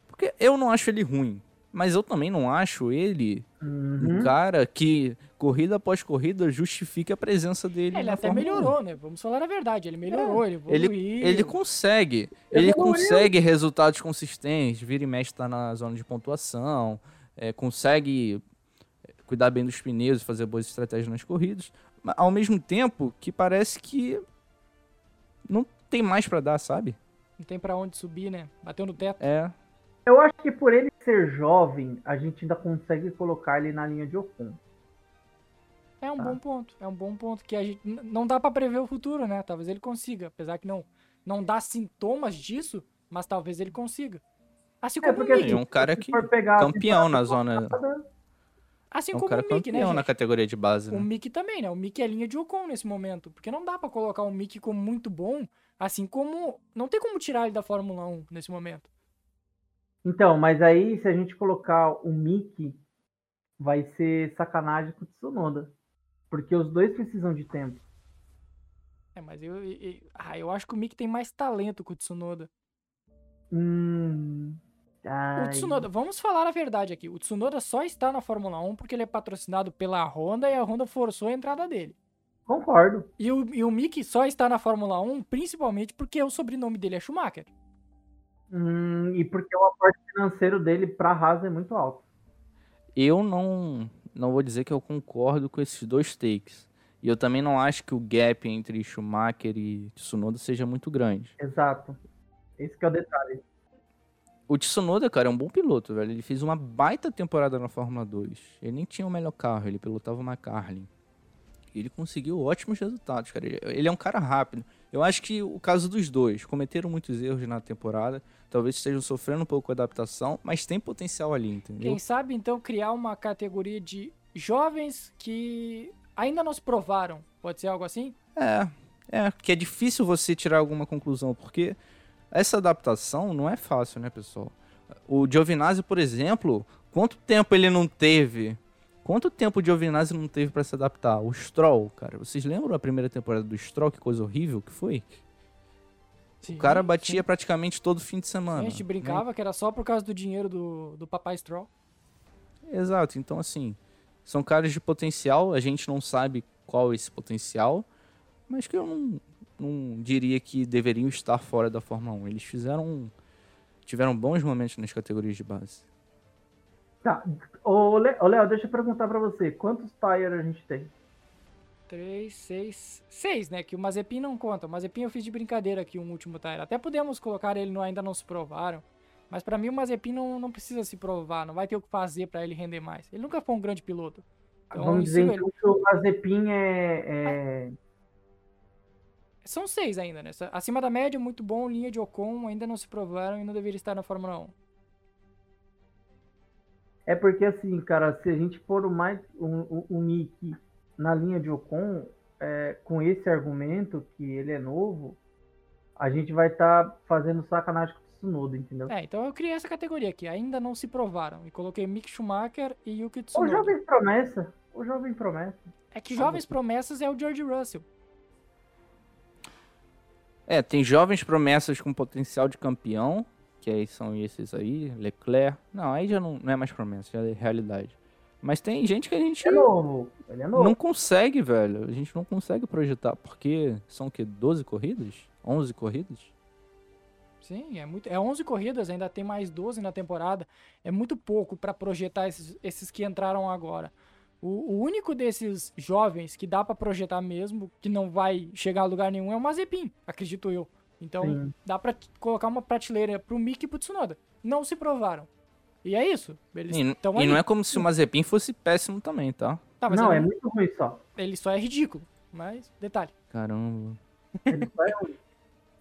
Porque eu não acho ele ruim, mas eu também não acho ele Uhum. um cara que, corrida após corrida, justifique a presença dele Ele na até Fórmula 1. melhorou, né? Vamos falar a verdade. Ele melhorou, ele Ele, evoluiu. ele consegue. Ele Evoluiu. consegue resultados consistentes. Vira e mexe tá na zona de pontuação. É, consegue cuidar bem dos pneus e fazer boas estratégias nas corridas. Mas, ao mesmo tempo que parece que não tem mais pra dar, sabe? Não tem pra onde subir, né? Bateu no teto. É. Eu acho que por ele ser jovem, a gente ainda consegue colocar ele na linha de Ocon. É um Tá. bom ponto. É um bom ponto que a gente não dá pra prever o futuro, né? Talvez ele consiga, apesar que não não dá sintomas disso, mas talvez ele consiga. Assim É, como porque o Ele Mick, é um cara que campeão na zona. assim É um como cara o Mick, né, campeão na categoria de base, O né? Mick também, né? O Mick é linha de Ocon nesse momento, porque não dá pra colocar o Mick como muito bom, assim como não tem como tirar ele da Fórmula 1 nesse momento. Então, mas aí se a gente colocar o Mickey, vai ser sacanagem com o Tsunoda. Porque os dois precisam de tempo. É, mas eu, eu, eu- ah, eu acho que o Mick tem mais talento que o Tsunoda. Hum. O ai. Tsunoda, vamos falar a verdade aqui. O Tsunoda só está na Fórmula 1 porque ele é patrocinado pela Honda e a Honda forçou a entrada dele. Concordo. E o, e o Mick só está na Fórmula 1 principalmente porque o sobrenome dele é Schumacher. Hum, e porque o aporte financeiro dele pra Haas é muito alto. Eu não, não vou dizer que eu concordo com esses dois takes. E eu também não acho que o gap entre Schumacher e Tsunoda seja muito grande. Exato. Esse que é o detalhe. O Tsunoda, cara, é um bom piloto, velho. Ele fez uma baita temporada na Fórmula 2. Ele nem tinha o melhor carro, ele pilotava uma Carlin. E ele conseguiu ótimos resultados, cara. Ele- é um cara rápido. Eu acho que o caso dos dois, cometeram muitos erros na temporada. Talvez estejam sofrendo um pouco com a adaptação, mas tem potencial ali, entendeu? Quem sabe então criar uma categoria de jovens que ainda não se provaram. Pode ser algo assim? É, é, que é difícil você tirar alguma conclusão, porque essa adaptação não é fácil, né, pessoal? O Giovinazzi, por exemplo, quanto tempo ele não teve Quanto tempo o Giovinazzi não teve pra se adaptar? O Stroll, cara. Vocês lembram a primeira temporada do Stroll? Que coisa horrível que foi? Sim, o cara sim. batia praticamente todo fim de semana. A gente né? brincava que era só por causa do dinheiro do, do papai Stroll. Exato. Então, assim, são caras de potencial. A gente não sabe qual é esse potencial. Mas que eu não, não diria que deveriam estar fora da Fórmula 1. Eles fizeram... Tiveram bons momentos nas categorias de base. Tá. Ô, Léo, deixa eu perguntar pra você. Quantos tires a gente tem? Três, seis. Seis, né? Que o Mazepin não conta. O Mazepin eu fiz de brincadeira aqui um último tire. Até podemos colocar ele no ainda não se provaram. Mas pra mim o Mazepin não, não precisa se provar. Não vai ter o que fazer pra ele render mais. Ele nunca foi um grande piloto. Então, Vamos dizer então que o Mazepin é, é- São seis ainda, né? Acima da média, muito bom. Linha de Ocon ainda não se provaram e não deveria estar na Fórmula 1. É porque assim, cara, se a gente pôr o, mais, o, o, o Mickey na linha de Ocon, é, com esse argumento que ele é novo, a gente vai estar fazendo sacanagem com o Tsunoda, entendeu? É, então eu criei essa categoria aqui. Ainda não se provaram. E coloquei Mick Schumacher e Yuki o Tsunoda. jovem promessa. O jovem promessa. É que jovens promessas é o George Russell. É, tem jovens promessas com potencial de campeão, que aí são esses aí, Leclerc. Não, aí já não, não é mais promessa, já é realidade. Mas tem gente que a gente Ele é novo. Ele é novo. não consegue, velho. A gente não consegue projetar, porque são o quê? 12 corridas? 11 corridas? Sim, é muito. É 11 corridas, ainda tem mais 12 na temporada. É muito pouco pra projetar esses, esses que entraram agora. O, o único desses jovens que dá pra projetar mesmo, que não vai chegar a lugar nenhum, é o Mazepin, acredito eu. Então Sim. dá pra t- colocar uma prateleira pro Mick e pro Tsunoda. Não se provaram. E é isso. Eles E, e não é como se o Mazepin fosse péssimo também, tá? Tá, mas não, ele, é muito ruim só. ele só é ridículo. Mas, detalhe. Caramba. Ele só é ruim.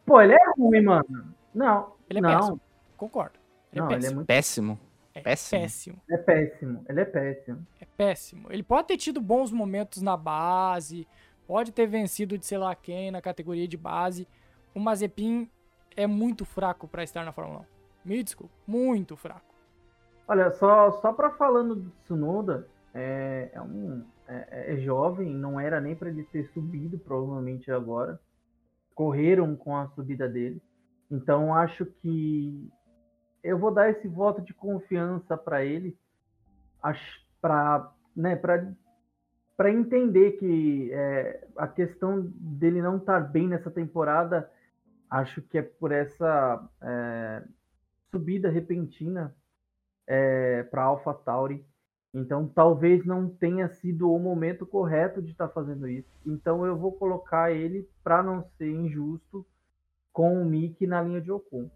Pô, ele é ruim, mano. Não. Ele é não, péssimo. Concordo. Ele Não, é ele é péssimo. muito Péssimo. É péssimo. péssimo. É péssimo. Ele é péssimo. É péssimo. Ele pode ter tido bons momentos na base, pode ter vencido de sei lá quem na categoria de base. O Mazepin é muito fraco pra estar na Fórmula 1. Me desculpa, muito fraco. Olha, só, só pra falando do Tsunoda, é, é um é, é jovem, não era nem pra ele ter subido, provavelmente agora. Correram com a subida dele. Então acho que eu vou dar esse voto de confiança pra ele, para né, para para entender que é, a questão dele não estar bem nessa temporada, acho que é por essa é, subida repentina para Alpha Tauri. Então, talvez não tenha sido o momento correto de estar fazendo isso. Então, eu vou colocar ele para não ser injusto com o Mick na linha de Ocon.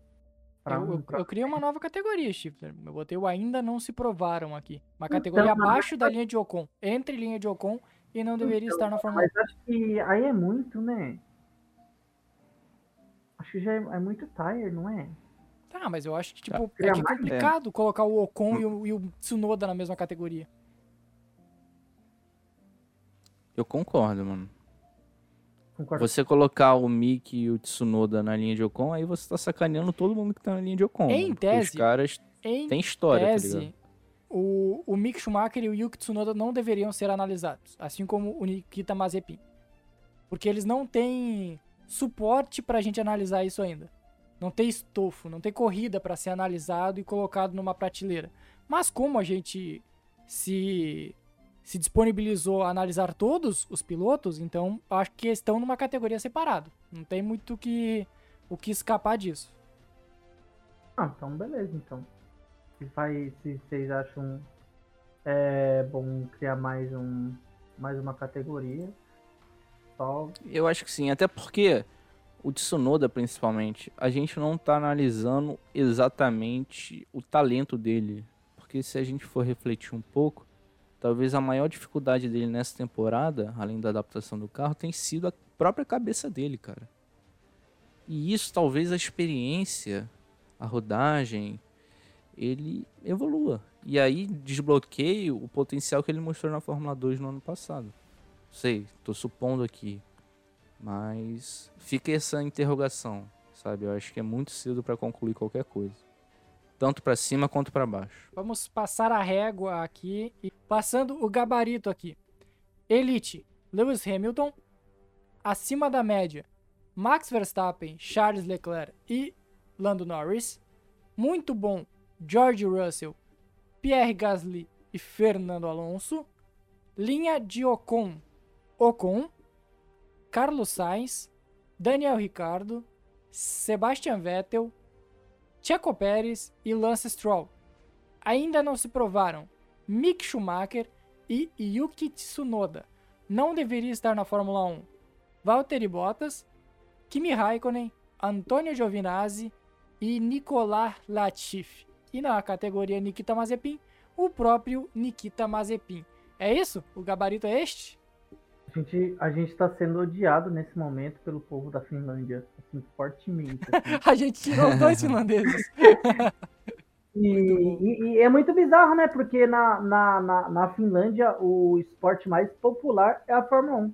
Pra- Eu, eu, pra- eu criei uma nova categoria, Stifler. Eu botei o ainda não se provaram aqui. Uma Então, categoria mas- abaixo da linha de Ocon. Entre linha de Ocon e não deveria estar na Fórmula 1. Mas acho que aí é muito, né? Acho que já é, é muito tire, não é? Tá, mas eu acho que, tipo, é, que é mais, complicado colocar o Ocon e o, e o Tsunoda na mesma categoria. Eu concordo, mano. Concordo. Você colocar o Mick e o Tsunoda na linha de Ocon, aí você tá sacaneando todo mundo que tá na linha de Ocon. Em porque tese- Os caras Em têm história, tá tese, ligado? o, o Mick Schumacher e o Yuki Tsunoda não deveriam ser analisados, assim como o Nikita Mazepin. Porque eles não têm suporte pra gente analisar isso ainda. Não tem estofo, não tem corrida pra ser analisado e colocado numa prateleira. Mas como a gente se se disponibilizou a analisar todos os pilotos, então acho que estão numa categoria separada. Não tem muito o que o que escapar disso. Ah, então beleza, então. Se, faz, se vocês acham é, bom criar mais um mais uma categoria, só Eu acho que sim, até porque o Tsunoda, principalmente, a gente não tá analisando exatamente o talento dele. Porque se a gente for refletir um pouco, talvez a maior dificuldade dele nessa temporada, além da adaptação do carro, tem sido a própria cabeça dele, cara. E isso talvez a experiência, a rodagem, ele evolua. E aí desbloqueie o potencial que ele mostrou na Fórmula 2 no ano passado. Sei, tô supondo aqui. Mas fica essa interrogação, sabe? Eu acho que é muito cedo para concluir qualquer coisa. Tanto para cima quanto para baixo. Vamos passar a régua aqui e passando o gabarito aqui. Elite, Lewis Hamilton, acima da média, Max Verstappen, Charles Leclerc e Lando Norris. Muito bom, George Russell, Pierre Gasly e Fernando Alonso. Linha de Ocon, Ocon, Carlos Sainz, Daniel Ricciardo, Sebastian Vettel, Checo Pérez e Lance Stroll. Ainda não se provaram Mick Schumacher e Yuki Tsunoda. Não deveria estar na Fórmula 1. Valtteri Bottas, Kimi Raikkonen, Antonio Giovinazzi e Nicolas Latifi. E na categoria Nikita Mazepin, o próprio Nikita Mazepin. É isso? O gabarito é este? A gente, a gente tá sendo odiado nesse momento pelo povo da Finlândia, assim, fortemente. Assim. a gente tirou dois finlandeses. E, e, e, é muito bizarro, né? Porque na, na, na, na, Finlândia o esporte mais popular é a Fórmula 1.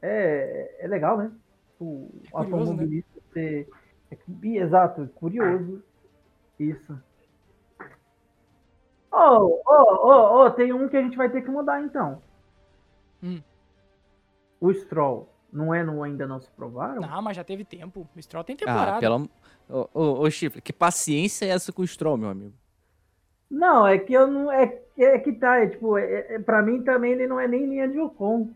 É, é legal, né? O é automobilista né? ser. É, exato, curioso. Isso. Oh, oh, oh, oh, tem um que a gente vai ter que mudar então. Hum. O Stroll. Não é no ainda não se provaram? Não, mas já teve tempo. O Stroll tem temporada. Ah, pelo... Ô, ô, ô, Chifre, que paciência é essa com o Stroll, meu amigo? Não, é que eu não. É, é que tá, é, tipo, é, é, pra mim também ele não é nem linha de Ocon.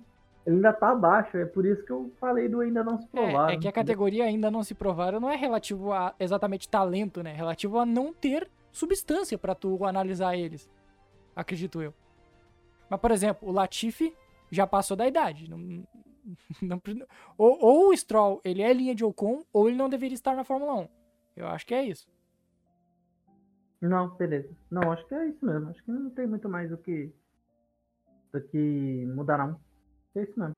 Ele ainda tá abaixo, é por isso que eu falei do ainda não se provar. É, é que a categoria ainda não se provaram não é relativo a exatamente talento, né? É relativo a não ter substância para tu analisar eles. Acredito eu. Mas, por exemplo, o Latifi já passou da idade. Não, não, ou, ou, o Stroll, ele é linha de Ocon, ou ele não deveria estar na Fórmula 1. Eu acho que é isso. Não, beleza. Não, acho que é isso mesmo. Acho que não tem muito mais o que, do que mudar, não. É isso mesmo.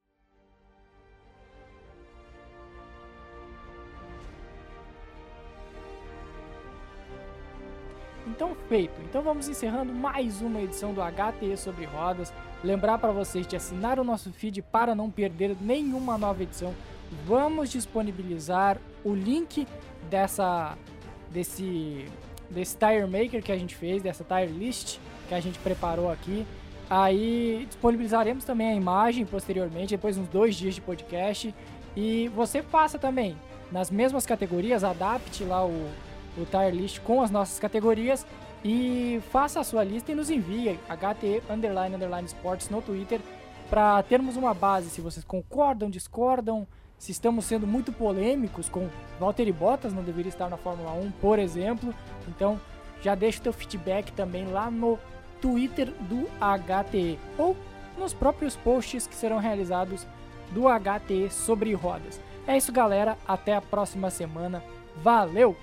Então, vamos encerrando mais uma edição do HTE sobre rodas. Lembrar para vocês de assinar o nosso feed para não perder nenhuma nova edição. Vamos disponibilizar o link dessa desse desse tire maker que a gente fez, dessa tire list que a gente preparou aqui. Aí disponibilizaremos também a imagem posteriormente, depois uns dois dias de podcast. E você faça também nas mesmas categorias, adapte lá o, o tire list com as nossas categorias e faça a sua lista e nos envie HT underline underline sports no Twitter para termos uma base se vocês concordam, discordam, se estamos sendo muito polêmicos com Valtteri Bottas não deveria estar na Fórmula 1, por exemplo. Então, já deixa o teu feedback também lá no Twitter do HTE ou nos próprios posts que serão realizados do HTE sobre rodas. É isso, galera. Até a próxima semana. Valeu!